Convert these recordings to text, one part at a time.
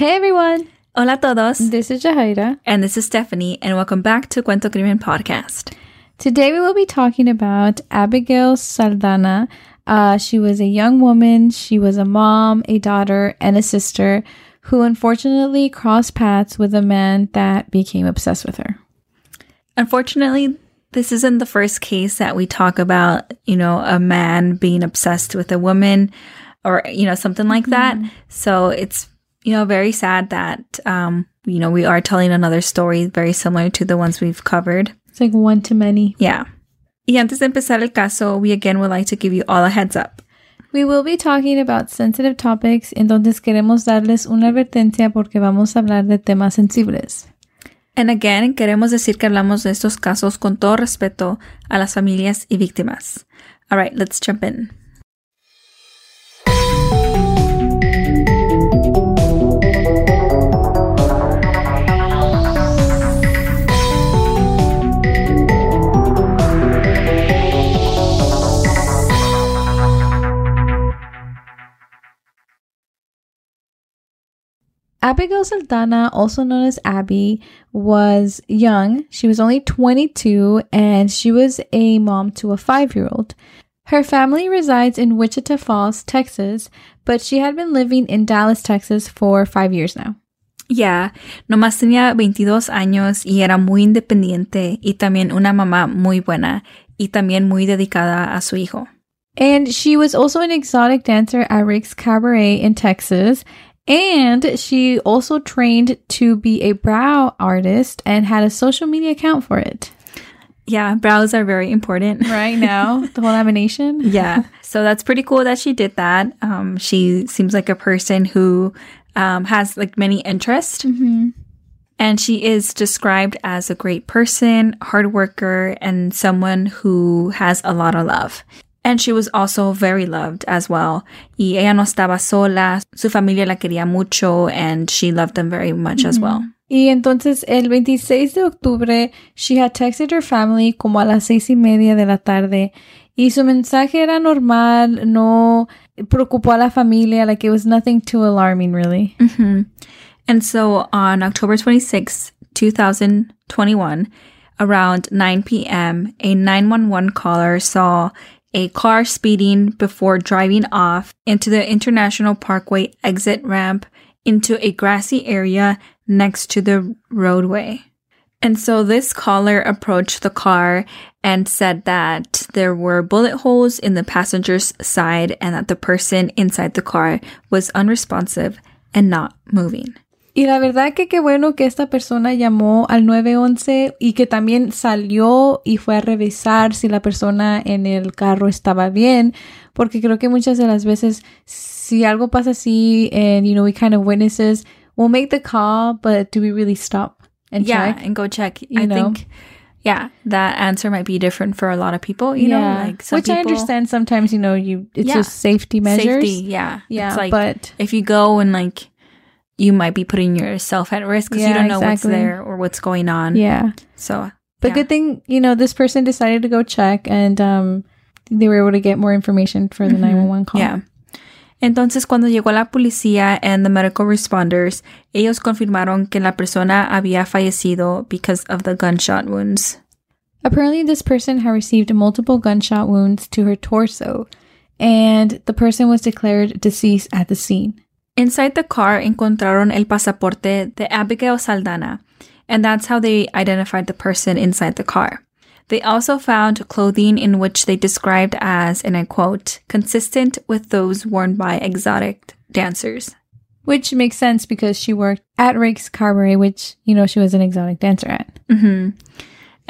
Hey everyone! Hola todos. This is Jahaira. And this is Stephanie, and welcome back to Cuento Crimen Podcast. Today we will be talking about Abigail Saldana. Uh, she was a young woman, she was a mom, a daughter, and a sister who unfortunately crossed paths with a man that became obsessed with her. Unfortunately, this isn't the first case that we talk about, you know, a man being obsessed with a woman or, you know, something like that. Mm-hmm. So it's, you know, very sad that, um, you know, we are telling another story very similar to the ones we've covered. It's like one to many. Yeah. Y antes de empezar el caso, we again would like to give you all a heads up. We will be talking about sensitive topics, entonces queremos darles una advertencia porque vamos a hablar de temas sensibles. And again, queremos decir que hablamos de estos casos con todo respeto a las familias y víctimas. All right, let's jump in. Abigail Saldana, also known as Abby, was young. She was only 22 and she was a mom to a five year old. Her family resides in Wichita Falls, Texas, but she had been living in Dallas, Texas for five years now. Yeah, nomás tenía 22 años y era muy independiente y también una mamá muy buena y también muy dedicada a su hijo. And she was also an exotic dancer at Rick's Cabaret in Texas. And she also trained to be a brow artist and had a social media account for it. Yeah, brows are very important. Right now, the whole lamination. yeah, so that's pretty cool that she did that. Um, she seems like a person who um, has like many interests. Mm-hmm. And she is described as a great person, hard worker, and someone who has a lot of love. And she was also very loved as well. Y ella no estaba sola. Su familia la quería mucho and she loved them very much as well. Y entonces el 26 de octubre, she had texted her family como a las seis y media de la tarde. Y su mensaje era normal, no preocupó a la familia, like it was nothing too alarming really. hmm And so on October 26, 2021, around 9 p.m., a 911 caller saw a car speeding before driving off into the International Parkway exit ramp into a grassy area next to the roadway. And so this caller approached the car and said that there were bullet holes in the passenger's side and that the person inside the car was unresponsive and not moving. Y la verdad que qué bueno que esta persona llamó al 911 y que también salió y fue a revisar si la persona en el carro estaba bien, porque creo que muchas de las veces si algo pasa así and you know we kind of witnesses, we'll make the call, but do we really stop and yeah, check? and go check. You I know? think, yeah, that answer might be different for a lot of people. You know, like which I understand sometimes you know you it's Yeah. just safety measures. Safety, yeah, Yeah, It's like but if you go and like, you might be putting yourself at risk because you don't know what's there or what's going on. yeah. So, But yeah. good thing, you know, this person decided to go check and um they were able to get more information for the 911 call. Yeah. Entonces, cuando llegó la policía and the medical responders, ellos confirmaron que la persona había fallecido because of the gunshot wounds. Apparently this person had received multiple gunshot wounds to her torso and the person was declared deceased at the scene. Inside the car encontraron el pasaporte de Abigail Saldana, and that's how they identified the person inside the car. They also found clothing in which they described as, and I quote, consistent with those worn by exotic dancers. Which makes sense because she worked at Rick's Cabaret, which, you know, she was an exotic dancer at. hmm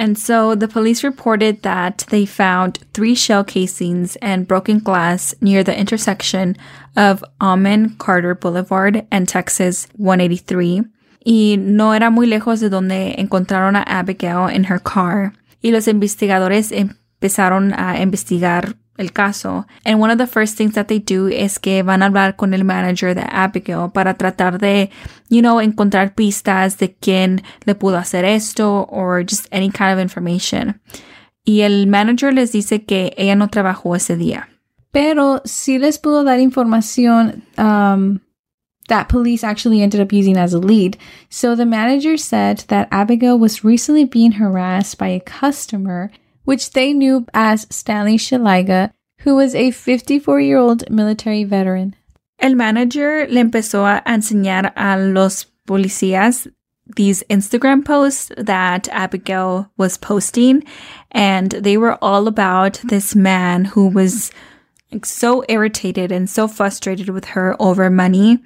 And so the police reported that they found three shell casings and broken glass near the intersection of Amon Carter Boulevard and Texas 183. Y no era muy lejos de donde encontraron a Abigail in her car. Y los investigadores empezaron a investigar el caso. And one of the first things that they do es que van a hablar con el manager de Abigail para tratar de, you know, encontrar pistas de quién le pudo hacer esto or just any kind of information. Y el manager les dice que ella no trabajó ese día. Pero sí les pudo dar información um, that police actually ended up using as a lead. So the manager said that Abigail was recently being harassed by a customer, which they knew as Stanley Szeliga, who was a 54 year old military veteran. El manager le empezó a enseñar a los policías these Instagram posts that Abigail was posting, and they were all about this man who was so irritated and so frustrated with her over money,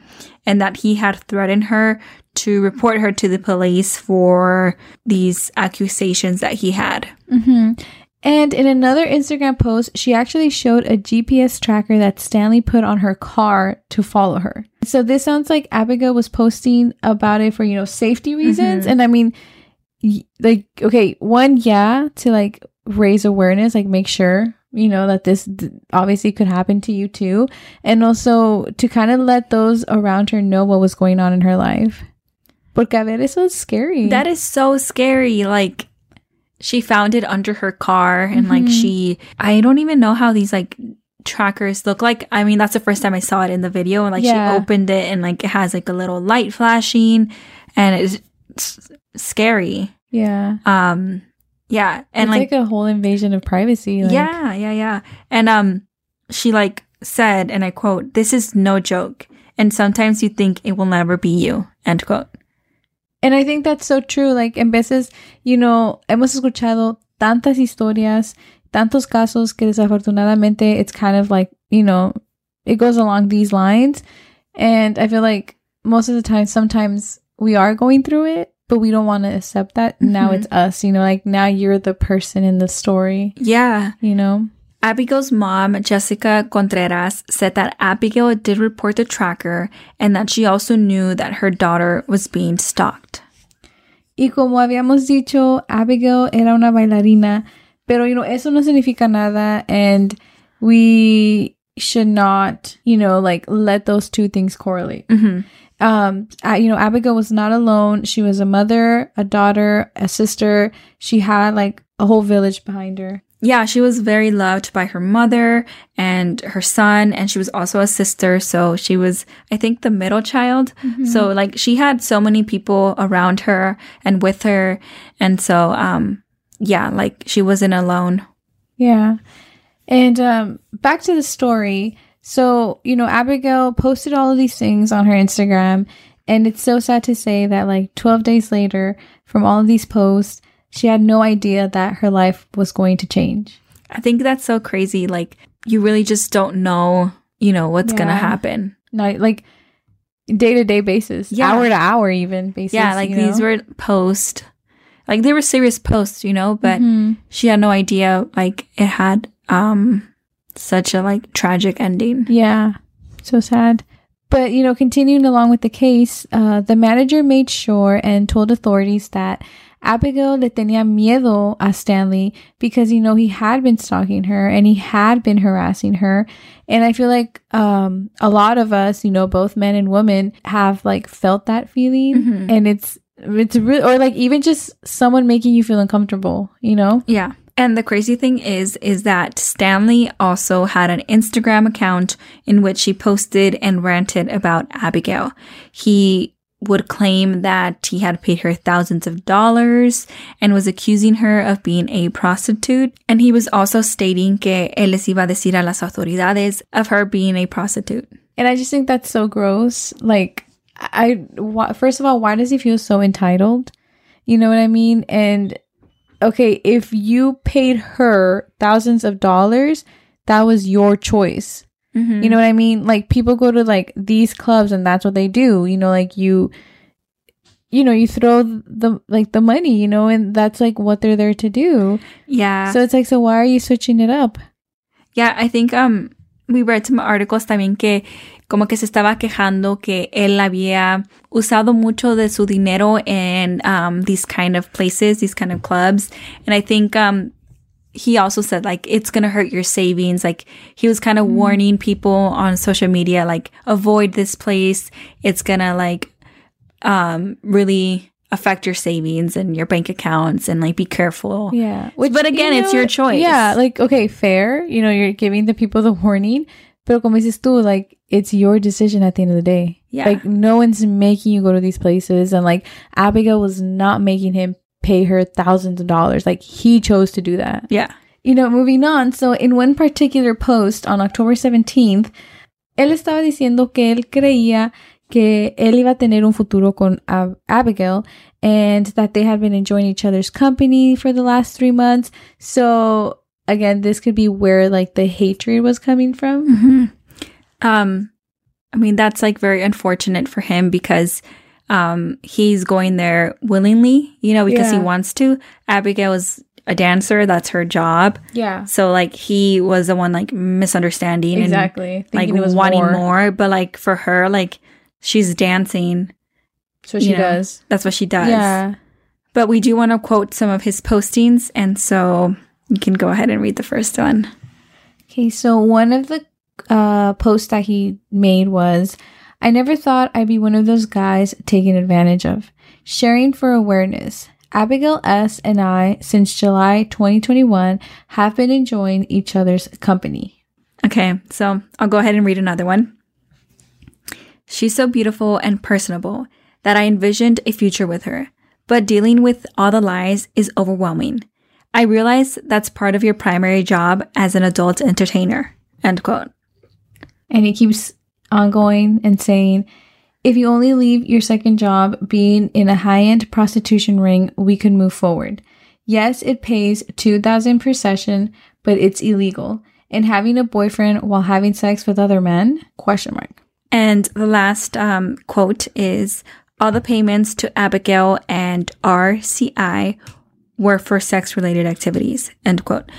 and that he had threatened her to report her to the police for these accusations that he had. Mm-hmm. And in another Instagram post, she actually showed a GPS tracker that Stanley put on her car to follow her. So this sounds like Abigail was posting about it for, you know, safety reasons. Mhm. And I mean, y- like, okay, one, yeah, to like raise awareness, like make sure, you know, that this obviously could happen to you too. And also to kind of let those around her know what was going on in her life. Porque a ver, eso es scary. That is so scary. Like, she found it under her car, and like, Mhm. she, I don't even know how these like trackers look like. I mean, that's the first time I saw it in the video, and like, Yeah. she opened it, and like, it has like a little light flashing, and it's, it's scary. yeah. Um, yeah, and it's like, like, a whole invasion of privacy. Like, yeah, yeah, yeah. And um she like said, and I quote, This is no joke. And sometimes you think it will never be you. End quote. And I think that's so true. Like, en veces, you know, hemos escuchado tantas historias, tantos casos que desafortunadamente it's kind of like, you know, it goes along these lines. And I feel like most of the time, sometimes we are going through it, but we don't want to accept that. Now Mhm. it's us, you know, like now you're the person in the story, Yeah. you know? Abigail's mom, Jessica Contreras, said that Abigail did report the tracker and that she also knew that her daughter was being stalked. Y como habíamos dicho, Abigail era una bailarina, pero you know, eso no significa nada and we should not, you know, like let those two things correlate. hmm Um, you know, Abigail was not alone. She was a mother, a daughter, a sister. She had like a whole village behind her. Yeah, she was very loved by her mother and her son, and she was also a sister. So she was, I think, the middle child. So like she had so many people around her and with her. And so, um, yeah, like she wasn't alone. Yeah. And um back to the story. So, you know, Abigail posted all of these things on her Instagram and it's so sad to say that like 12 days later from all of these posts, she had no idea that her life was going to change. I think that's so crazy. Like you really just don't know, you know, what's going to happen. Not like day to day basis, Yeah. hour to hour even basis. yeah, like these know? were post, Like they were serious posts, you know, but Mhm. she had no idea like it had um such a like tragic ending. Yeah, so sad. But, you know, continuing along with the case, uh, the manager made sure and told authorities that Abigail le tenía miedo a Stanley because, you know, he had been stalking her and he had been harassing her. And I feel like um, a lot of us, you know, both men and women have like felt that feeling. Mhm. And it's, it's really, or like even just someone making you feel uncomfortable, you know? Yeah. And the crazy thing is, is that Stanley also had an Instagram account in which he posted and ranted about Abigail. He would claim that he had paid her thousands of dollars and was accusing her of being a prostitute. And he was also stating que él les iba a decir a las autoridades of her being a prostitute. And I just think that's so gross. Like, I, wh- first of all, why does he feel so entitled? You know what I mean? And okay, if you paid her thousands of dollars, that was your choice. You know what I mean? Like, people go to like these clubs and that's what they do. You know, like you, you know, you throw the, like the money, you know, and that's like what they're there to do. Yeah. So it's like, so why are you switching it up? Yeah, I think um we read some articles también que como que se estaba quejando que él había usado mucho de su dinero in um these kind of places, these kind of clubs, and I think um he also said like it's gonna hurt your savings. Like he was kind of warning people on social media like avoid this place. It's gonna like um really affect your savings and your bank accounts and like be careful. Yeah. but again, you it's your choice. Yeah. Like, okay, fair. You know, you're giving the people the warning, Pero como dices tú, like, it's your decision at the end of the day. Yeah. Like, no one's making you go to these places. And like, Abigail was not making him pay her thousands of dollars. Like, he chose to do that. Yeah. You know, moving on. So, in one particular post on October 17th, él estaba diciendo que él creía que él iba a tener un futuro con Ab- Abigail and that they had been enjoying each other's company for the last three months. So, again, this could be where like the hatred was coming from. hmm Um, I mean, that's like very unfortunate for him because um, he's going there willingly, you know, because he wants to. Abigail is a dancer, that's her job. Yeah. So, like, he was the one like misunderstanding Exactly. and like Thinking it was wanting more. more. But, like, for her, like, she's dancing. So she know, does. That's what she does. Yeah. But we do want to quote some of his postings. And so you can go ahead and read the first one. Okay, so one of the uh, posts that he made was I never thought I'd be one of those guys taken advantage of. Sharing for awareness. Abigail S. and I, since July 2021, have been enjoying each other's company. Okay, so I'll go ahead and read another one. She's so beautiful and personable that I envisioned a future with her, but dealing with all the lies is overwhelming. I realize that's part of your primary job as an adult entertainer. End quote. And he keeps on going and saying, if you only leave your second job being in a high-end prostitution ring, we could move forward. Yes, it pays 2000 per session, but it's illegal. And having a boyfriend while having sex with other men? Question mark. And the last um, quote is All the payments to Abigail and RCI were for sex related activities. End quote.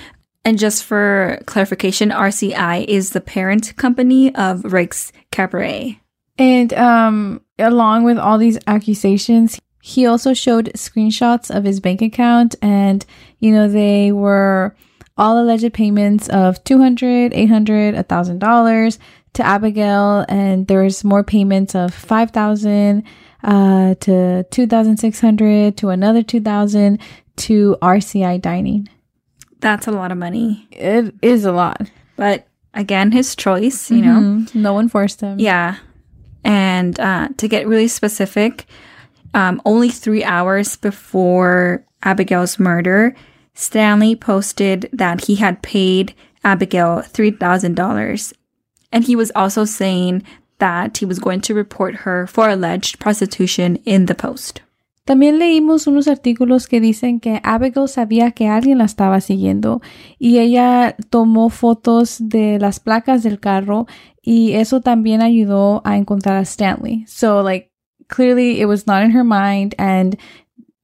And just for clarification, RCI is the parent company of Rick's Cabaret. And um along with all these accusations, he also showed screenshots of his bank account and you know they were all alleged payments of 200 800 $1000 to abigail and there's more payments of 5000 uh, to 2600 to another 2000 to rci dining That's a lot of money. it is a lot But again, his choice, you know? Mhm. no one forced him Yeah. And uh, to get really specific, um, only three hours before Abigail's murder, Stanley posted that he had paid Abigail $3,000. And he was also saying that he was going to report her for alleged prostitution in the post. También leímos unos artículos que dicen que Abigail sabía que alguien la estaba siguiendo y ella tomó fotos de las placas del carro y eso también ayudó a encontrar a Stanley. So like clearly it was not in her mind and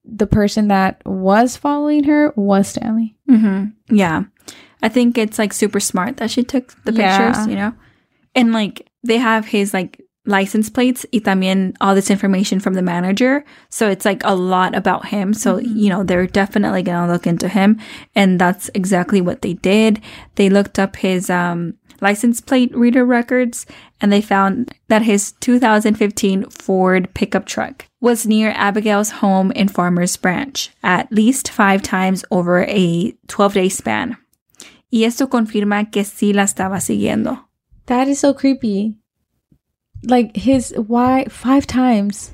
the person that was following her was Stanley. Mm-hmm. Yeah. I think it's like super smart that she took the Yeah. pictures, you know? And like they have his like license plates y también all this information from the manager. So it's like a lot about him. So, you know, they're definitely going to look into him. And that's exactly what they did. They looked up his um, license plate reader records and they found that his 2015 Ford pickup truck was near Abigail's home in Farmers Branch at least five times over a 12 day span. Y esto confirma que sí la estaba siguiendo. That is so creepy. Like his why five times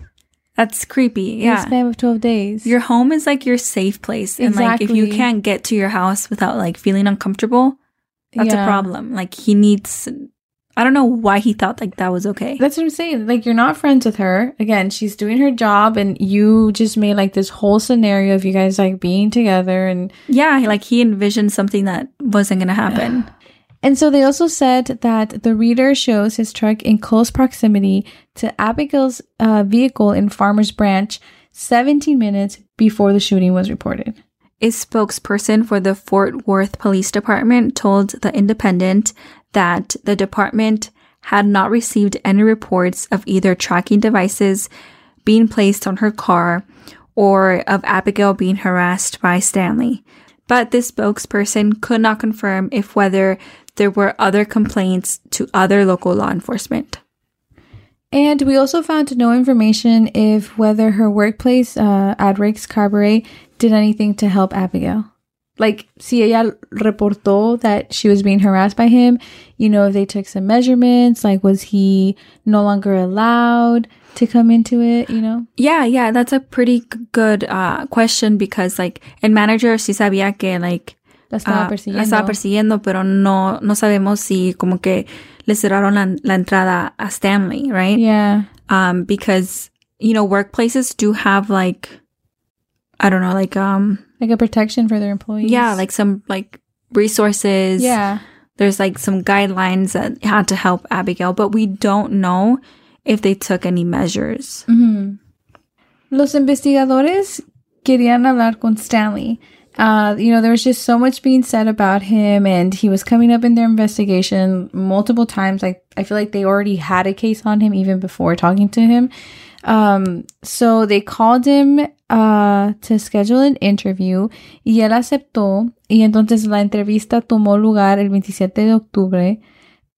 That's creepy. in a Yeah. span of 12 days. Your home is like your safe place. And like if you can't get to your house without like feeling uncomfortable, that's Yeah. a problem. Like he needs I don't know why he thought like that was okay. That's what I'm saying. Like you're not friends with her. Again, she's doing her job and you just made like this whole scenario of you guys like being together and yeah, like he envisioned something that wasn't gonna happen. and so they also said that the reader shows his truck in close proximity to Abigail's uh, vehicle in Farmers Branch 17 minutes before the shooting was reported. A spokesperson for the Fort Worth Police Department told The Independent that the department had not received any reports of either tracking devices being placed on her car or of Abigail being harassed by Stanley. But this spokesperson could not confirm if whether there were other complaints to other local law enforcement. And we also found no information if whether her workplace uh, at Rick's Cabaret did anything to help Abigail. like, si ella reportó that she was being harassed by him, you know, if they took some measurements, like, was he no longer allowed to come into it, you know? Yeah, yeah, that's a pretty good uh, question because, like, el manager sí sabía que, like, La estaba ah, persiguiendo. la estaba persiguiendo, pero no, no sabemos si como que le cerraron la, la entrada a Stanley, right? yeah. Um, because, you know, workplaces do have, like, I don't know, like, um, Like a protection for their employees. yeah, like some, like, resources. yeah. There's, like, some guidelines that had to help Abigail, but we don't know if they took any measures. Ujú. Los investigadores querían hablar con Stanley. Uh, you know, there was just so much being said about him, and he was coming up in their investigation multiple times. Like, I feel like they already had a case on him even before talking to him. Um, so they called him uh, to schedule an interview y él aceptó. Y entonces la entrevista tomó lugar el 27 de octubre.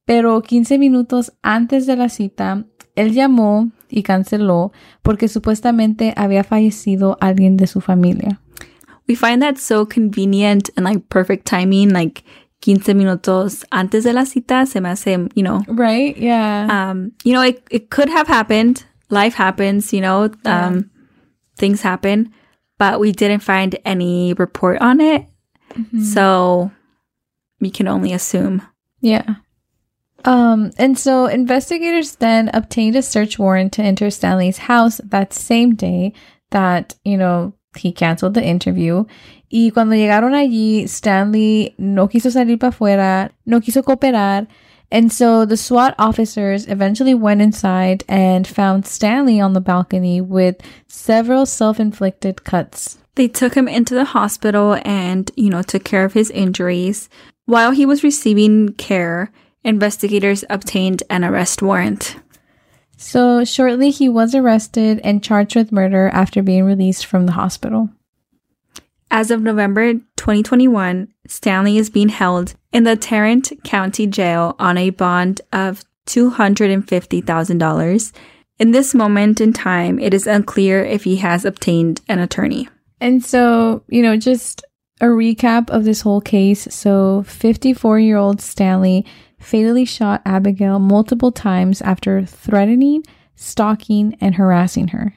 Pero 15 minutos antes de la cita, él llamó y canceló porque supuestamente había fallecido alguien de su familia. We find that so convenient and like perfect timing, like 15 minutos antes de la cita se me hace, you know, Right? Yeah. um, you know, it, it could have happened. Life happens, you know, um, things happen, but we didn't find any report on it. So we can only assume. Yeah. Um, and so investigators then obtained a search warrant to enter Stanley's house that same day that, you know, he canceled the interview. Y cuando llegaron allí, Stanley no quiso salir para afuera, no quiso cooperar. And so the SWAT officers eventually went inside and found Stanley on the balcony with several self inflicted cuts. They took him into the hospital and, you know, took care of his injuries. While he was receiving care, investigators obtained an arrest warrant. So shortly he was arrested and charged with murder after being released from the hospital. As of November 2021, Stanley is being held in the Tarrant County Jail on a bond of $250,000. In this moment in time, it is unclear if he has obtained an attorney. And so, you know, just a recap of this whole case. So 54 year old Stanley fatally shot Abigail multiple times after threatening, stalking, and harassing her.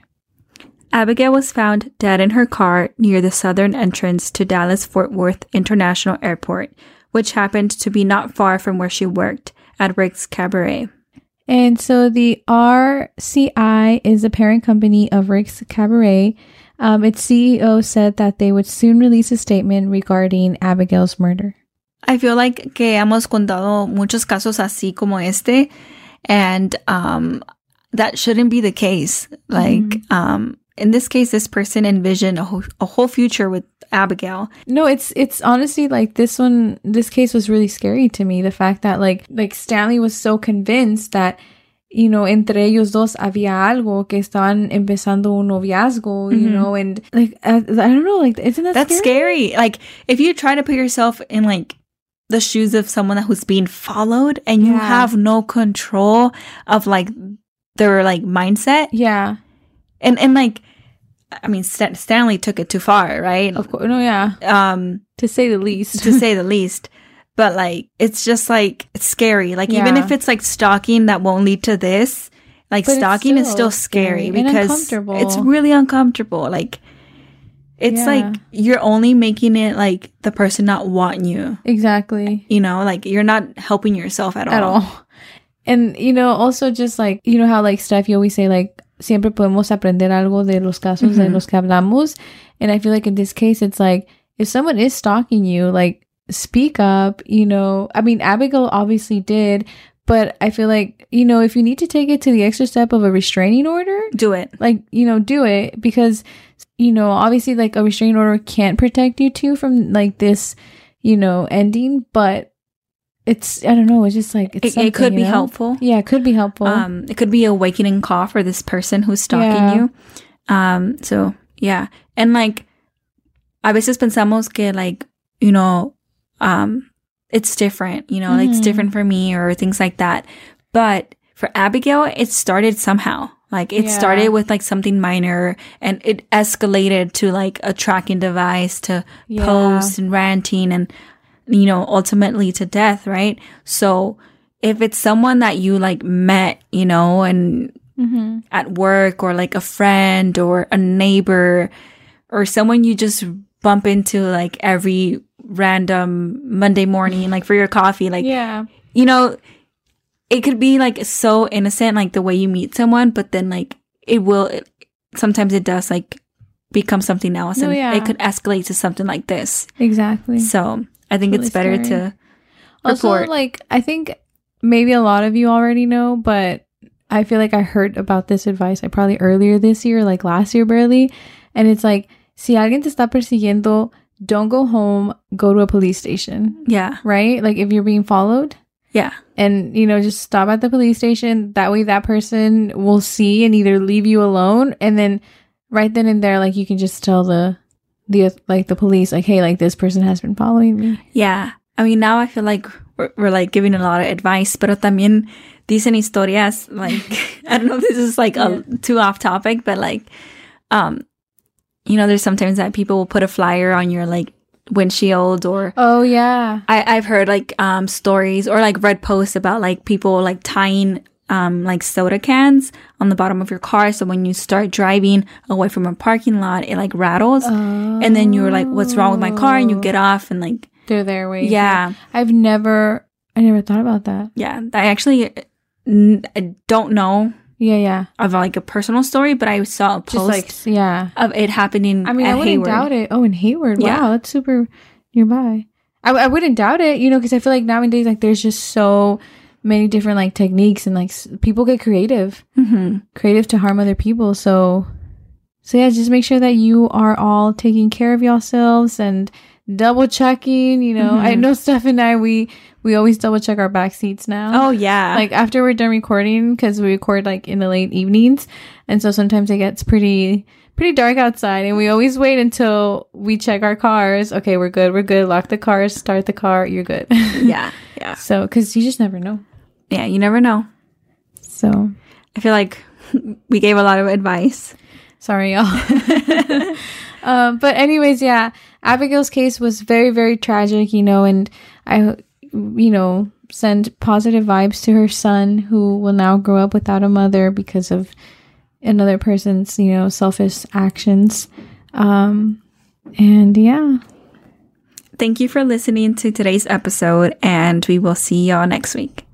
Abigail was found dead in her car near the southern entrance to Dallas Fort Worth International Airport, which happened to be not far from where she worked at Rick's Cabaret. And so the RCI is the parent company of Rick's Cabaret. Um, its CEO said that they would soon release a statement regarding Abigail's murder. I feel like que hemos contado muchos casos así como este, and um, that shouldn't be the case. Like, um, in this case, this person envisioned a whole, a whole future with Abigail. No, it's it's honestly like this one this case was really scary to me. The fact that like like Stanley was so convinced that you know, entre ellos dos había algo que estaban empezando un noviazgo, you know, and like I, I don't know, like isn't that That's scary. Like, if you try to put yourself in like the shoes of someone who's being followed and you Yeah. have no control of like their like mindset, Yeah, and and like, I mean, St- Stanley took it too far, right? of course. No, yeah, Um, to say the least. to say the least. But like, it's just like it's scary. Like, even if it's like stalking that won't lead to this, like But stalking is still still scary, scary because it's really uncomfortable. Like, it's Yeah. like you're only making it like the person not wanting you. exactly. You know, like you're not helping yourself at all. at all. And you know, also just like you know how like Steph, you always say like siempre podemos aprender algo de los casos de Mhm. los que hablamos. And I feel like in this case, it's like if someone is stalking you, like speak up. You know, I mean, Abigail obviously did, but I feel like you know if you need to take it to the extra step of a restraining order, Do it. like you know do it because you know obviously like a restraining order can't protect you too from like this you know ending but it's i don't know it's just like it's It, it could be you know? helpful. yeah it could be helpful Um, it could be a wakening call for this person who's stalking Yeah. you. Um, so yeah, and like, a veces pensamos que like you know, um, it's different. You know, like it's Mhm. different for me or things like that. But for Abigail, it started somehow. Like it Yeah. started with like something minor and it escalated to like a tracking device to Yeah. posts and ranting and you know ultimately to death, right? So if it's someone that you like met, you know, and Mm-hmm. at work or like a friend or a neighbor or someone you just bump into like every random Monday morning, like for your coffee, like Yeah. you know, it could be like so innocent, like the way you meet someone, but then like it will, it, sometimes it does like become something else No, and yeah. it could escalate to something like this. Exactly. So I think Really it's better scary. to Also, report. like I think maybe a lot of you already know, but I feel like I heard about this advice like probably earlier this year, like last year barely. And it's like, si alguien te está persiguiendo, don't go home, go to a police station. yeah, Right? Like if you're being followed yeah, and you know, just stop at the police station. That way that person will see and either leave you alone and then right then and there, like you can just tell the the like the police, like, hey, like this person has been following me. yeah. I mean, now I feel like we're, we're like giving a lot of advice, pero también dicen historias like I don't know if this is like a too off topic, but like um you know, there's sometimes that people will put a flyer on your like windshield or Oh yeah. I, I've heard like um stories or like read posts about like people like tying um like soda cans on the bottom of your car so when you start driving away from a parking lot it like rattles and then you're like what's wrong with my car and you get off and like They're there waiting. yeah I've never, I never thought about that. yeah I actually n- I don't know Yeah, yeah. of like a personal story but I saw a Just post like, yeah. of it happening I mean, I wouldn't Hayward. doubt it. Oh, in Hayward. Yeah. Wow, that's super nearby. I, I wouldn't doubt it, you know, because I feel like nowadays, like, there's just so many different, like, techniques and, like, s- people get creative, hmm creative to harm other people. So, so yeah, just make sure that you are all taking care of yourselves and double checking, you know. I Mhm. know Steph and I, we, we always double check our back seats now. oh yeah. Like after we're done recording because we record like in the late evenings. And so sometimes it gets pretty pretty dark outside and we always wait until we check our cars. Okay we're good we're good. Lock the cars start the car you're good. Yeah yeah. So because you just never know. Yeah you never know. So. I feel like we gave a lot of advice sorry y'all. Um but anyways yeah abigail's case was very very tragic you know and i you know send positive vibes to her son who will now grow up without a mother because of another person's you know selfish actions. Um and yeah. Thank you for listening to today's episode, and we will see y'all next week.